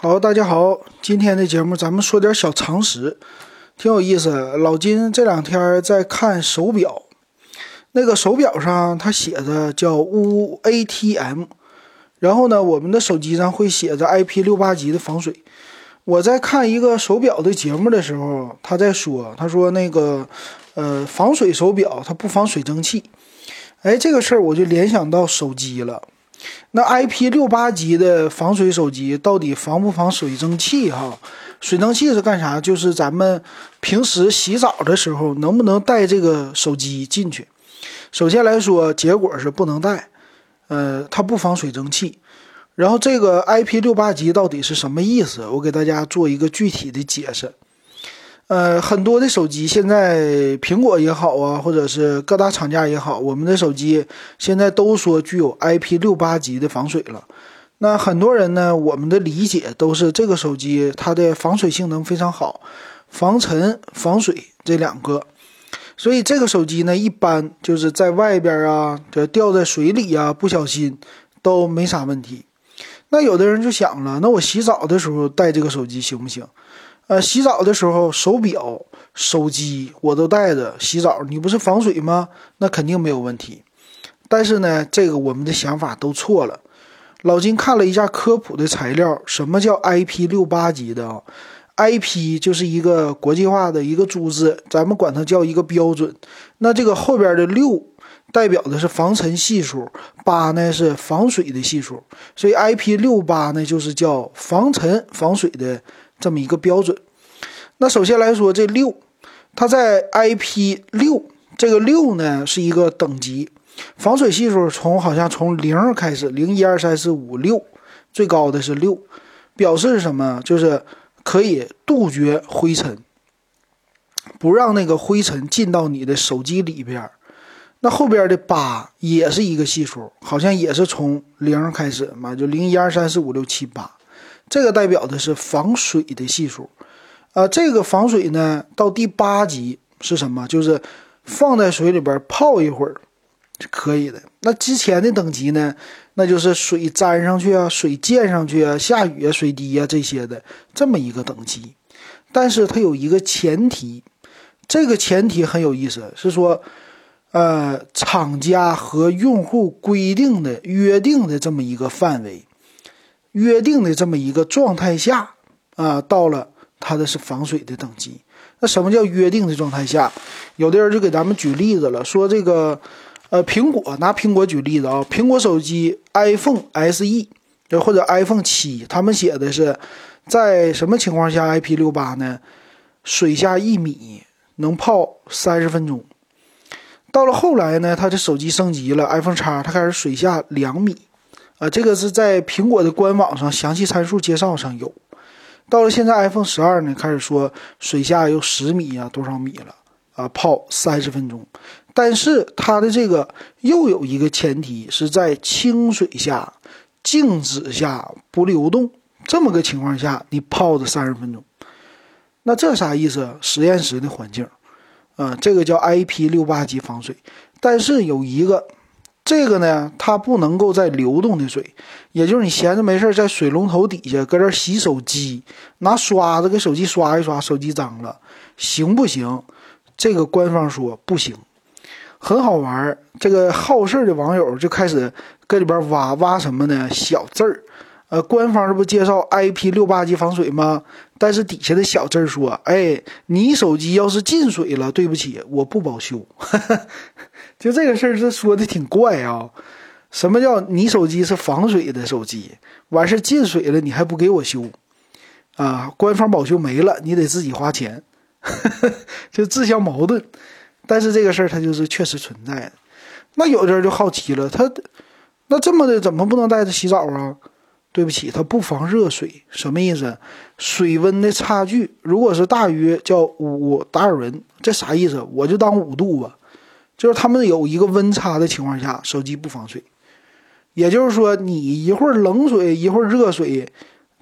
好，大家好，今天的节目咱们说点小常识，挺有意思。老金这两天在看手表，那个手表上它写着叫五 ATM，然后呢，我们的手机上会写着 IP 六八级的防水。我在看一个手表的节目的时候，他在说，他说那个呃防水手表它不防水蒸气，哎，这个事儿我就联想到手机了。那 IP 六八级的防水手机到底防不防水蒸气？哈，水蒸气是干啥？就是咱们平时洗澡的时候能不能带这个手机进去？首先来说，结果是不能带，呃，它不防水蒸气。然后这个 IP 六八级到底是什么意思？我给大家做一个具体的解释。呃，很多的手机现在，苹果也好啊，或者是各大厂家也好，我们的手机现在都说具有 IP 六八级的防水了。那很多人呢，我们的理解都是这个手机它的防水性能非常好，防尘、防水这两个，所以这个手机呢，一般就是在外边啊，这掉在水里啊，不小心都没啥问题。那有的人就想了，那我洗澡的时候带这个手机行不行？呃，洗澡的时候，手表、手机我都带着洗澡，你不是防水吗？那肯定没有问题。但是呢，这个我们的想法都错了。老金看了一下科普的材料，什么叫 IP 六八级的啊？IP 就是一个国际化的一个组织，咱们管它叫一个标准。那这个后边的六代表的是防尘系数，八呢是防水的系数，所以 IP 六八呢就是叫防尘防水的。这么一个标准，那首先来说，这六，它在 IP 六这个六呢是一个等级，防水系数从好像从零开始，零一二三四五六，最高的是六，表示什么？就是可以杜绝灰尘，不让那个灰尘进到你的手机里边。那后边的八也是一个系数，好像也是从零开始嘛，就零一二三四五六七八。这个代表的是防水的系数，啊，这个防水呢，到第八级是什么？就是放在水里边泡一会儿是可以的。那之前的等级呢，那就是水沾上去啊，水溅上去啊，下雨啊，水滴啊这些的这么一个等级。但是它有一个前提，这个前提很有意思，是说，呃，厂家和用户规定的约定的这么一个范围。约定的这么一个状态下，啊，到了它的是防水的等级。那什么叫约定的状态下？有的人就给咱们举例子了，说这个，呃，苹果拿苹果举例子啊，苹果手机 iPhone SE 或者 iPhone 七，他们写的是在什么情况下 IP 六八呢？水下一米能泡三十分钟。到了后来呢，它的手机升级了 iPhone 叉，它开始水下两米。啊，这个是在苹果的官网上详细参数介绍上有。到了现在，iPhone 十二呢，开始说水下有十米啊，多少米了啊？泡三十分钟。但是它的这个又有一个前提，是在清水下、静止下不流动这么个情况下，你泡的三十分钟。那这啥意思？实验室的环境，啊，这个叫 IP 六八级防水。但是有一个。这个呢，它不能够在流动的水，也就是你闲着没事在水龙头底下搁这洗手机，拿刷子给手机刷一刷，手机脏了，行不行？这个官方说不行，很好玩这个好事的网友就开始搁里边挖挖什么呢？小字儿。呃，官方这不介绍 IP 六八级防水吗？但是底下的小字说：“哎，你手机要是进水了，对不起，我不保修。”就这个事儿，这说的挺怪啊！什么叫你手机是防水的手机？完事进水了，你还不给我修？啊，官方保修没了，你得自己花钱，就自相矛盾。但是这个事儿它就是确实存在的。那有的人就好奇了，他那这么的怎么不能带着洗澡啊？对不起，它不防热水，什么意思？水温的差距如果是大于叫五达尔文，这啥意思？我就当五度吧，就是他们有一个温差的情况下，手机不防水。也就是说，你一会儿冷水，一会儿热水，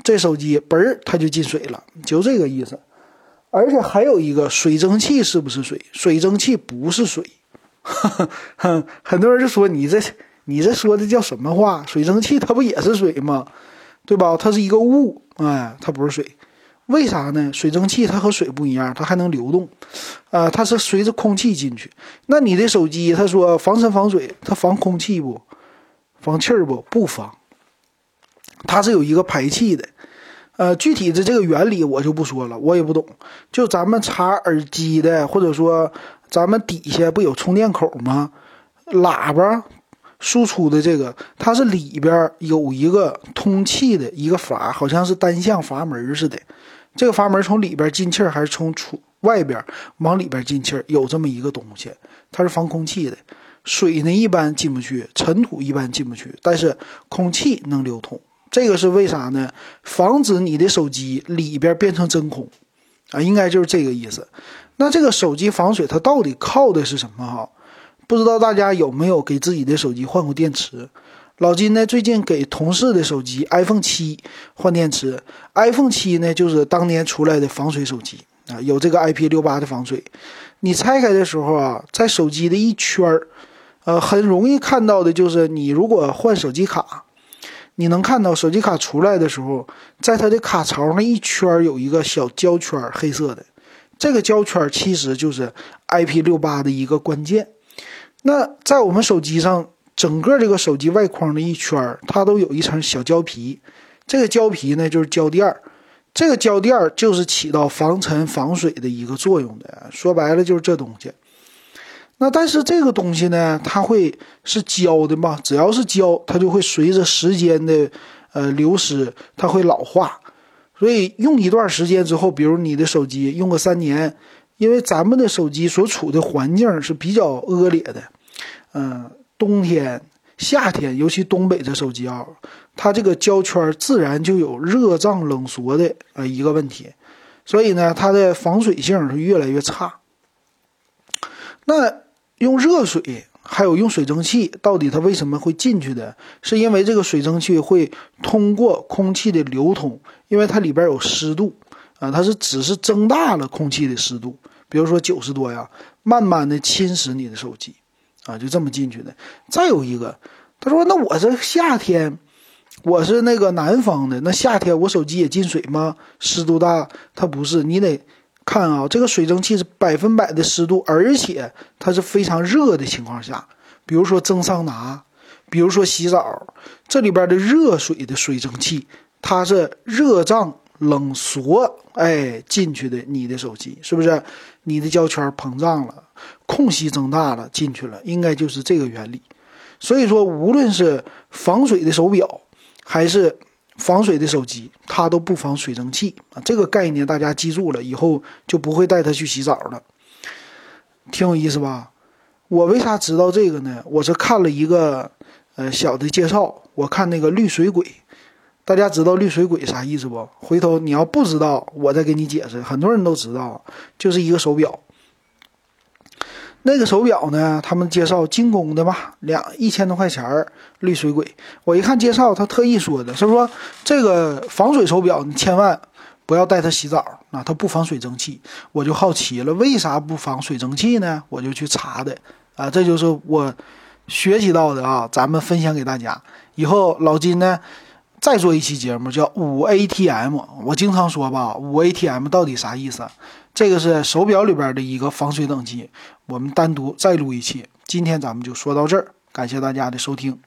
这手机嘣儿它就进水了，就这个意思。而且还有一个水蒸气是不是水？水蒸气不是水，很多人就说你这。你这说的叫什么话？水蒸气它不也是水吗？对吧？它是一个雾，哎，它不是水。为啥呢？水蒸气它和水不一样，它还能流动，啊，它是随着空气进去。那你的手机，他说防尘防水，它防空气不？防气儿不？不防。它是有一个排气的，呃，具体的这个原理我就不说了，我也不懂。就咱们插耳机的，或者说咱们底下不有充电口吗？喇叭输出的这个，它是里边有一个通气的一个阀，好像是单向阀门似的。这个阀门从里边进气儿还是从出外边往里边进气儿？有这么一个东西，它是防空气的。水呢一般进不去，尘土一般进不去，但是空气能流通。这个是为啥呢？防止你的手机里边变成真空啊，应该就是这个意思。那这个手机防水它到底靠的是什么？哈，不知道大家有没有给自己的手机换过电池？老金呢？最近给同事的手机 iPhone 七换电池。iPhone 七呢，就是当年出来的防水手机啊，有这个 IP 六八的防水。你拆开的时候啊，在手机的一圈儿，呃，很容易看到的就是你如果换手机卡，你能看到手机卡出来的时候，在它的卡槽那一圈有一个小胶圈，黑色的。这个胶圈其实就是 IP 六八的一个关键。那在我们手机上。整个这个手机外框的一圈它都有一层小胶皮，这个胶皮呢就是胶垫儿，这个胶垫儿就是起到防尘防水的一个作用的。说白了就是这东西。那但是这个东西呢，它会是胶的嘛？只要是胶，它就会随着时间的呃流失，它会老化。所以用一段时间之后，比如你的手机用个三年，因为咱们的手机所处的环境是比较恶劣的，嗯。冬天、夏天，尤其东北这手机啊，它这个胶圈自然就有热胀冷缩的呃一个问题，所以呢，它的防水性是越来越差。那用热水还有用水蒸气，到底它为什么会进去的？是因为这个水蒸气会通过空气的流通，因为它里边有湿度啊，它是只是增大了空气的湿度，比如说九十多呀，慢慢的侵蚀你的手机。啊，就这么进去的。再有一个，他说：“那我是夏天，我是那个南方的，那夏天我手机也进水吗？湿度大，它不是。你得看啊，这个水蒸气是百分百的湿度，而且它是非常热的情况下，比如说蒸桑拿，比如说洗澡，这里边的热水的水蒸气，它是热胀冷缩，哎，进去的你的手机是不是？你的胶圈膨胀了。”空隙增大了，进去了，应该就是这个原理。所以说，无论是防水的手表，还是防水的手机，它都不防水蒸气啊。这个概念大家记住了，以后就不会带它去洗澡了。挺有意思吧？我为啥知道这个呢？我是看了一个呃小的介绍。我看那个绿水鬼，大家知道绿水鬼啥意思不？回头你要不知道，我再给你解释。很多人都知道，就是一个手表。那个手表呢？他们介绍精工的吧，两一千多块钱儿，绿水鬼。我一看介绍，他特意说的是说这个防水手表，你千万不要带它洗澡啊，它不防水蒸气。我就好奇了，为啥不防水蒸气呢？我就去查的啊，这就是我学习到的啊，咱们分享给大家。以后老金呢再做一期节目，叫五 ATM。我经常说吧，五 ATM 到底啥意思？这个是手表里边的一个防水等级，我们单独再录一期。今天咱们就说到这儿，感谢大家的收听。